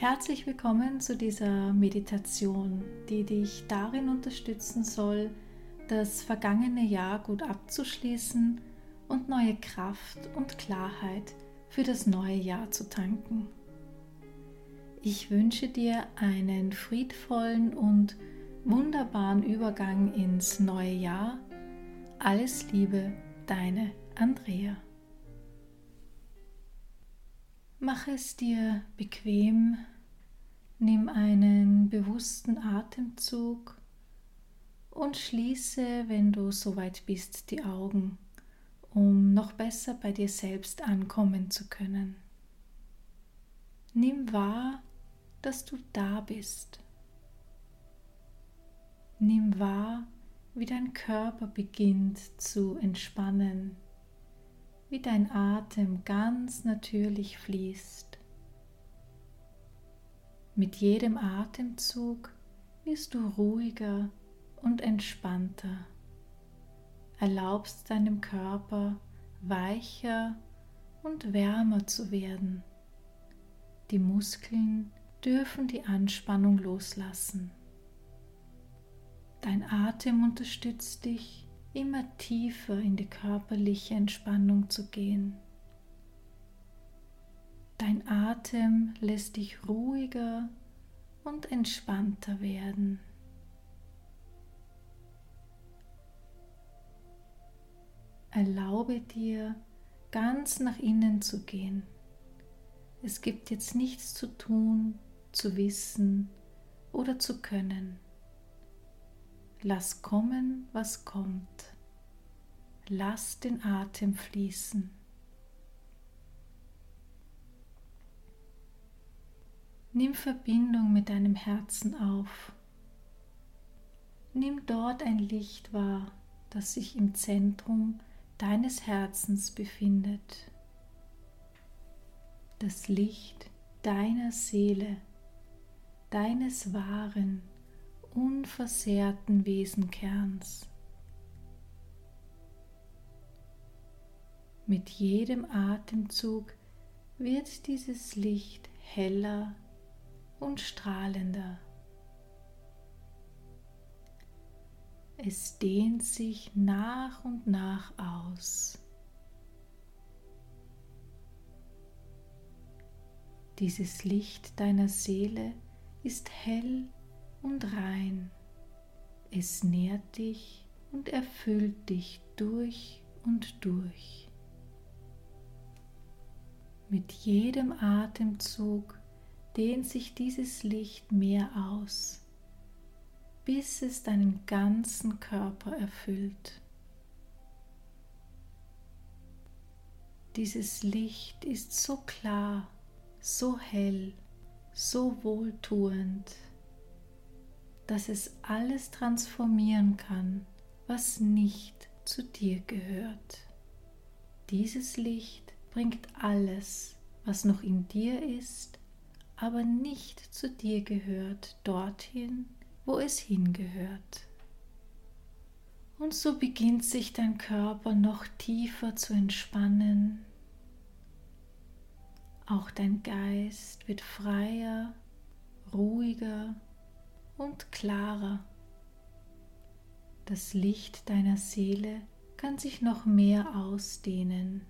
Herzlich willkommen zu dieser Meditation, die dich darin unterstützen soll, das vergangene Jahr gut abzuschließen und neue Kraft und Klarheit für das neue Jahr zu tanken. Ich wünsche dir einen friedvollen und wunderbaren Übergang ins neue Jahr. Alles Liebe, deine Andrea. Mach es dir bequem, nimm einen bewussten Atemzug und schließe, wenn du soweit bist, die Augen, um noch besser bei dir selbst ankommen zu können. Nimm wahr, dass du da bist. Nimm wahr, wie dein Körper beginnt zu entspannen wie dein Atem ganz natürlich fließt. Mit jedem Atemzug wirst du ruhiger und entspannter. Erlaubst deinem Körper weicher und wärmer zu werden. Die Muskeln dürfen die Anspannung loslassen. Dein Atem unterstützt dich immer tiefer in die körperliche Entspannung zu gehen. Dein Atem lässt dich ruhiger und entspannter werden. Erlaube dir, ganz nach innen zu gehen. Es gibt jetzt nichts zu tun, zu wissen oder zu können. Lass kommen, was kommt. Lass den Atem fließen. Nimm Verbindung mit deinem Herzen auf. Nimm dort ein Licht wahr, das sich im Zentrum deines Herzens befindet. Das Licht deiner Seele, deines wahren, unversehrten Wesenkerns. Mit jedem Atemzug wird dieses Licht heller und strahlender. Es dehnt sich nach und nach aus. Dieses Licht deiner Seele ist hell und rein. Es nährt dich und erfüllt dich durch und durch. Mit jedem Atemzug dehnt sich dieses Licht mehr aus, bis es deinen ganzen Körper erfüllt. Dieses Licht ist so klar, so hell, so wohltuend dass es alles transformieren kann, was nicht zu dir gehört. Dieses Licht bringt alles, was noch in dir ist, aber nicht zu dir gehört, dorthin, wo es hingehört. Und so beginnt sich dein Körper noch tiefer zu entspannen. Auch dein Geist wird freier, ruhiger und klarer. Das Licht deiner Seele kann sich noch mehr ausdehnen,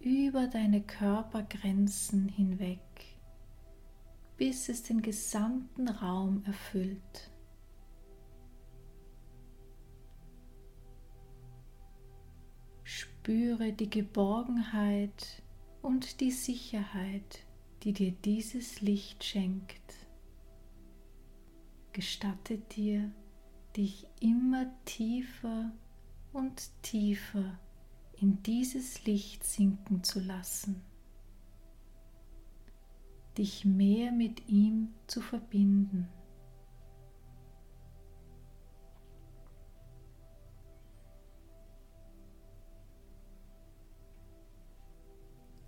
über deine Körpergrenzen hinweg, bis es den gesamten Raum erfüllt. Spüre die Geborgenheit und die Sicherheit, die dir dieses Licht schenkt gestatte dir, dich immer tiefer und tiefer in dieses Licht sinken zu lassen, dich mehr mit ihm zu verbinden.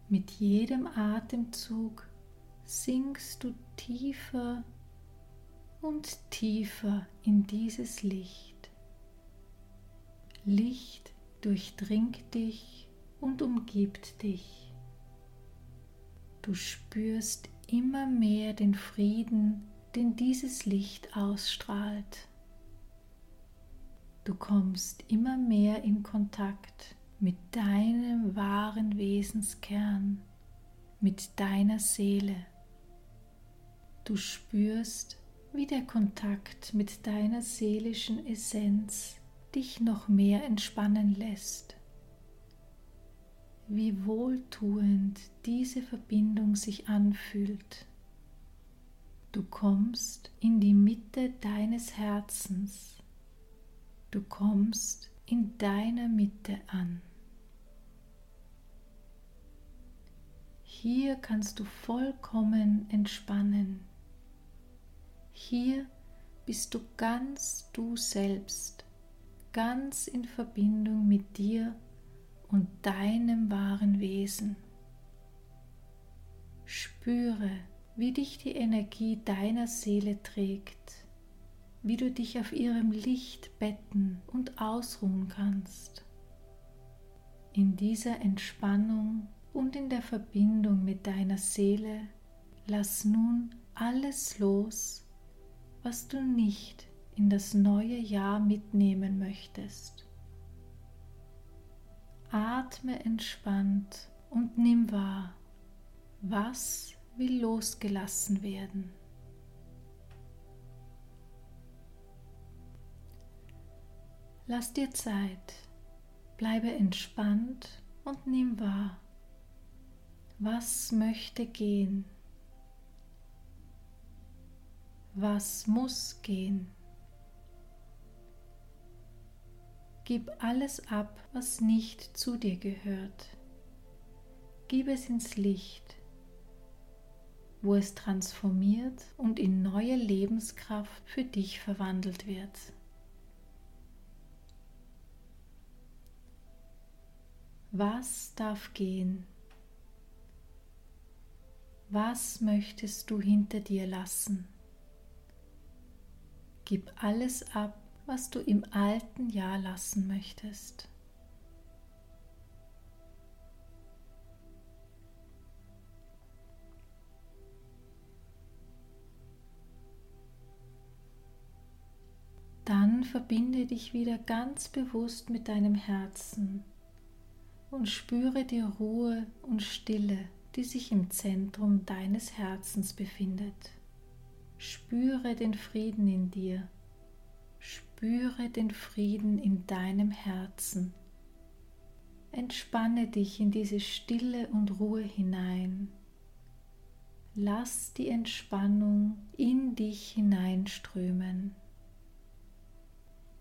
Mit jedem Atemzug sinkst du tiefer und tiefer in dieses Licht. Licht durchdringt dich und umgibt dich. Du spürst immer mehr den Frieden, den dieses Licht ausstrahlt. Du kommst immer mehr in Kontakt mit deinem wahren Wesenskern, mit deiner Seele. Du spürst, wie der Kontakt mit deiner seelischen Essenz dich noch mehr entspannen lässt. Wie wohltuend diese Verbindung sich anfühlt. Du kommst in die Mitte deines Herzens. Du kommst in deiner Mitte an. Hier kannst du vollkommen entspannen. Hier bist du ganz du selbst, ganz in Verbindung mit dir und deinem wahren Wesen. Spüre, wie dich die Energie deiner Seele trägt, wie du dich auf ihrem Licht betten und ausruhen kannst. In dieser Entspannung und in der Verbindung mit deiner Seele lass nun alles los, was du nicht in das neue Jahr mitnehmen möchtest. Atme entspannt und nimm wahr, was will losgelassen werden. Lass dir Zeit, bleibe entspannt und nimm wahr, was möchte gehen? Was muss gehen? Gib alles ab, was nicht zu dir gehört. Gib es ins Licht, wo es transformiert und in neue Lebenskraft für dich verwandelt wird. Was darf gehen? Was möchtest du hinter dir lassen? Gib alles ab, was du im alten Jahr lassen möchtest. Dann verbinde dich wieder ganz bewusst mit deinem Herzen und spüre die Ruhe und Stille, die sich im Zentrum deines Herzens befindet. Spüre den Frieden in dir. Spüre den Frieden in deinem Herzen. Entspanne dich in diese Stille und Ruhe hinein. Lass die Entspannung in dich hineinströmen.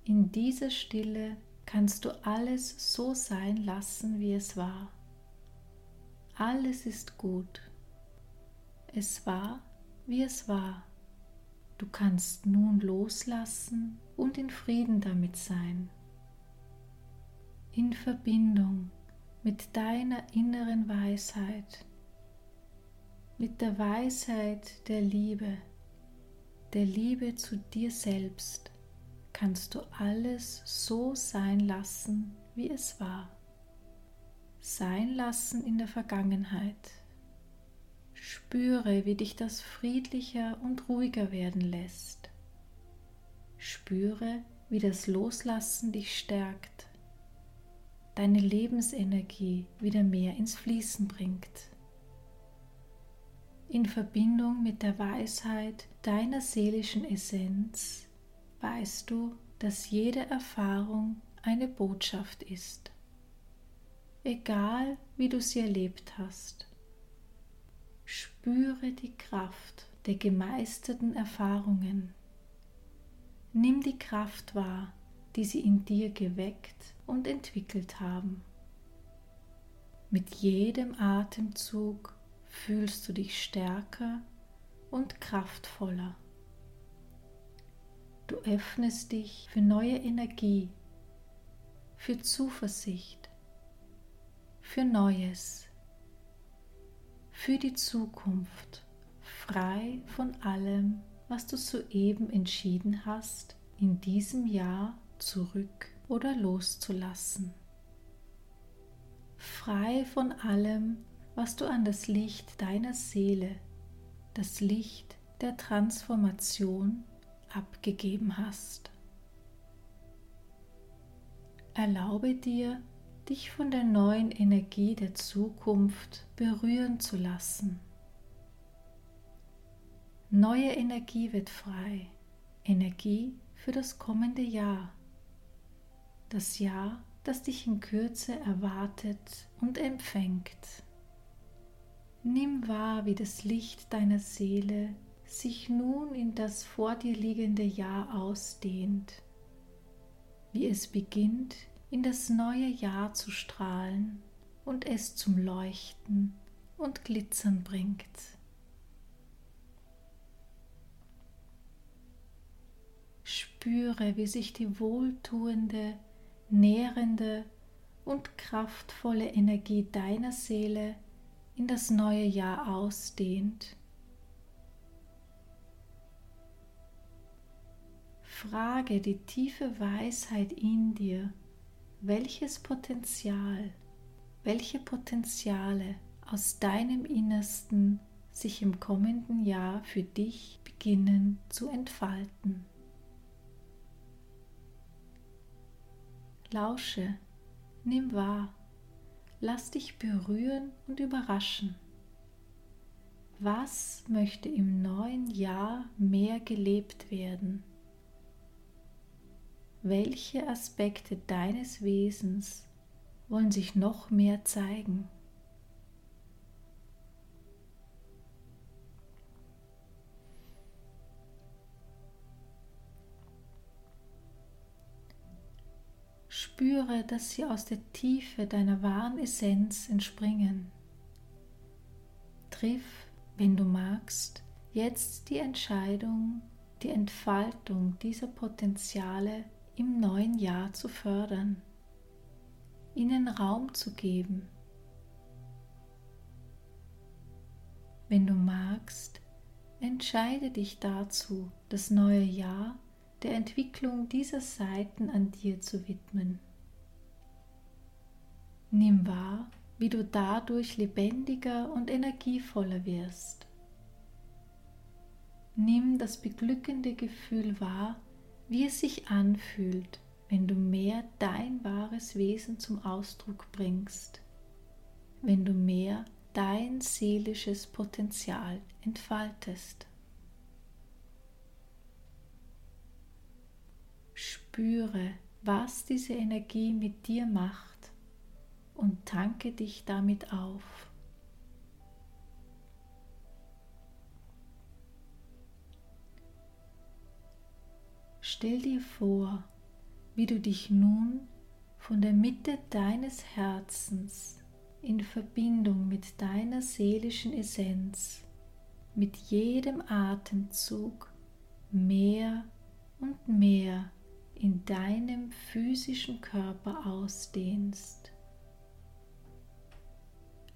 In dieser Stille kannst du alles so sein lassen, wie es war. Alles ist gut. Es war, wie es war. Du kannst nun loslassen und in Frieden damit sein. In Verbindung mit deiner inneren Weisheit, mit der Weisheit der Liebe, der Liebe zu dir selbst, kannst du alles so sein lassen, wie es war. Sein lassen in der Vergangenheit Spüre, wie dich das friedlicher und ruhiger werden lässt. Spüre, wie das Loslassen dich stärkt, deine Lebensenergie wieder mehr ins Fließen bringt. In Verbindung mit der Weisheit deiner seelischen Essenz weißt du, dass jede Erfahrung eine Botschaft ist. Egal wie du sie erlebt hast Spüre die Kraft der gemeisterten Erfahrungen. Nimm die Kraft wahr, die sie in dir geweckt und entwickelt haben. Mit jedem Atemzug fühlst du dich stärker und kraftvoller. Du öffnest dich für neue Energie, für Zuversicht, für Neues für die Zukunft, frei von allem, was du soeben entschieden hast, in diesem Jahr zurück oder loszulassen. Frei von allem, was du an das Licht deiner Seele, das Licht der Transformation abgegeben hast. Erlaube dir, dich von der neuen Energie der Zukunft berühren zu lassen. Neue Energie wird frei, Energie für das kommende Jahr, das Jahr, das dich in Kürze erwartet und empfängt. Nimm wahr, wie das Licht deiner Seele sich nun in das vor dir liegende Jahr ausdehnt, wie es beginnt in das neue Jahr zu strahlen und es zum Leuchten und Glitzern bringt. Spüre, wie sich die wohltuende, nährende und kraftvolle Energie deiner Seele in das neue Jahr ausdehnt. Frage die tiefe Weisheit in dir, welches Potenzial, welche Potenziale aus deinem Innersten sich im kommenden Jahr für dich beginnen zu entfalten. Lausche, nimm wahr, lass dich berühren und überraschen. Was möchte im neuen Jahr mehr gelebt werden? Welche Aspekte deines Wesens wollen sich noch mehr zeigen. Spüre, dass sie aus der Tiefe deiner wahren Essenz entspringen. Triff, wenn du magst, jetzt die Entscheidung, die Entfaltung dieser Potenziale im neuen Jahr zu fördern, ihnen Raum zu geben. Wenn du magst, entscheide dich dazu, das neue Jahr der Entwicklung dieser Seiten an dir zu widmen. Nimm wahr, wie du dadurch lebendiger und energievoller wirst. Nimm das beglückende Gefühl wahr, wie es sich anfühlt, wenn du mehr dein wahres Wesen zum Ausdruck bringst, wenn du mehr dein seelisches Potenzial entfaltest. Spüre, was diese Energie mit dir macht und tanke dich damit auf. Stell dir vor, wie du dich nun von der Mitte deines Herzens in Verbindung mit deiner seelischen Essenz mit jedem Atemzug mehr und mehr in deinem physischen Körper ausdehnst.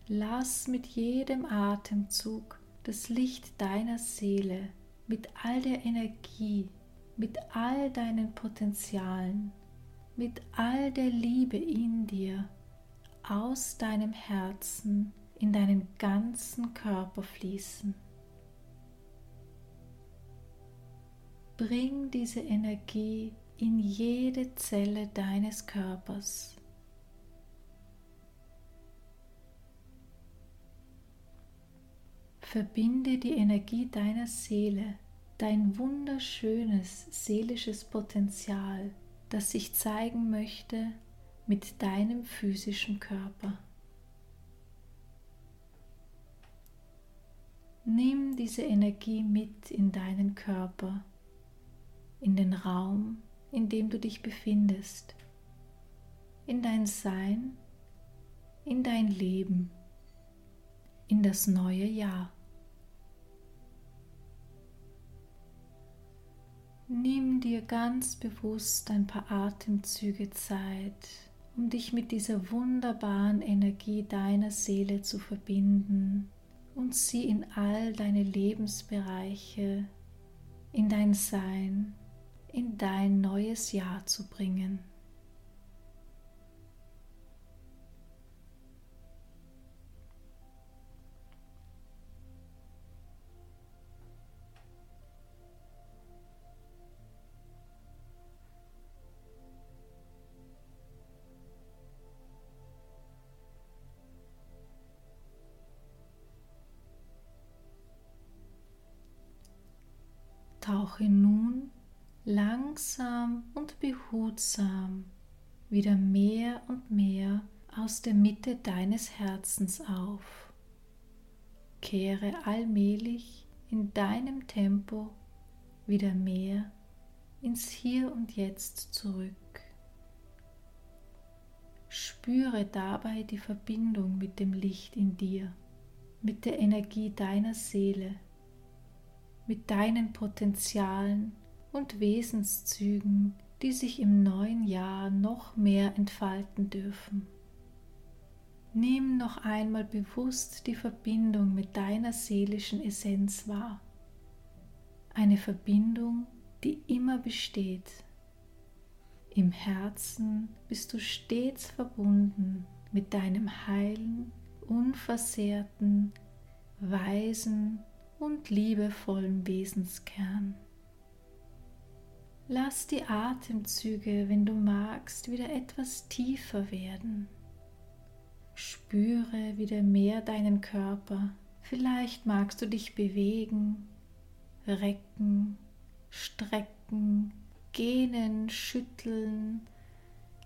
Lass mit jedem Atemzug das Licht deiner Seele mit all der Energie mit all deinen Potenzialen, mit all der Liebe in dir aus deinem Herzen in deinen ganzen Körper fließen. Bring diese Energie in jede Zelle deines Körpers. Verbinde die Energie deiner Seele dein wunderschönes seelisches Potenzial, das sich zeigen möchte mit deinem physischen Körper. Nimm diese Energie mit in deinen Körper, in den Raum, in dem du dich befindest, in dein Sein, in dein Leben, in das neue Jahr. Nimm dir ganz bewusst ein paar Atemzüge Zeit, um dich mit dieser wunderbaren Energie deiner Seele zu verbinden und sie in all deine Lebensbereiche, in dein Sein, in dein neues Jahr zu bringen. Tauche nun langsam und behutsam wieder mehr und mehr aus der Mitte deines Herzens auf. Kehre allmählich in deinem Tempo wieder mehr ins Hier und Jetzt zurück. Spüre dabei die Verbindung mit dem Licht in dir, mit der Energie deiner Seele, mit deinen Potenzialen und Wesenszügen, die sich im neuen Jahr noch mehr entfalten dürfen. Nimm noch einmal bewusst die Verbindung mit deiner seelischen Essenz wahr. Eine Verbindung, die immer besteht. Im Herzen bist du stets verbunden mit deinem heilen, unversehrten, weisen und liebevollen Wesenskern. Lass die Atemzüge, wenn du magst, wieder etwas tiefer werden. Spüre wieder mehr deinen Körper. Vielleicht magst du dich bewegen, recken, strecken, gähnen, schütteln.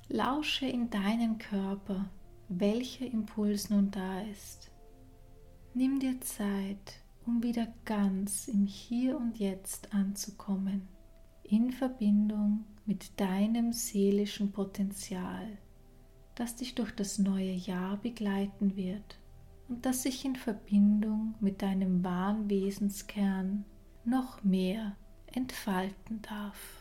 Lausche in deinen Körper, welcher Impuls nun da ist. Nimm dir Zeit, um wieder ganz im Hier und Jetzt anzukommen in Verbindung mit deinem seelischen Potenzial, das dich durch das neue Jahr begleiten wird und das sich in Verbindung mit deinem wahren Wesenskern noch mehr entfalten darf.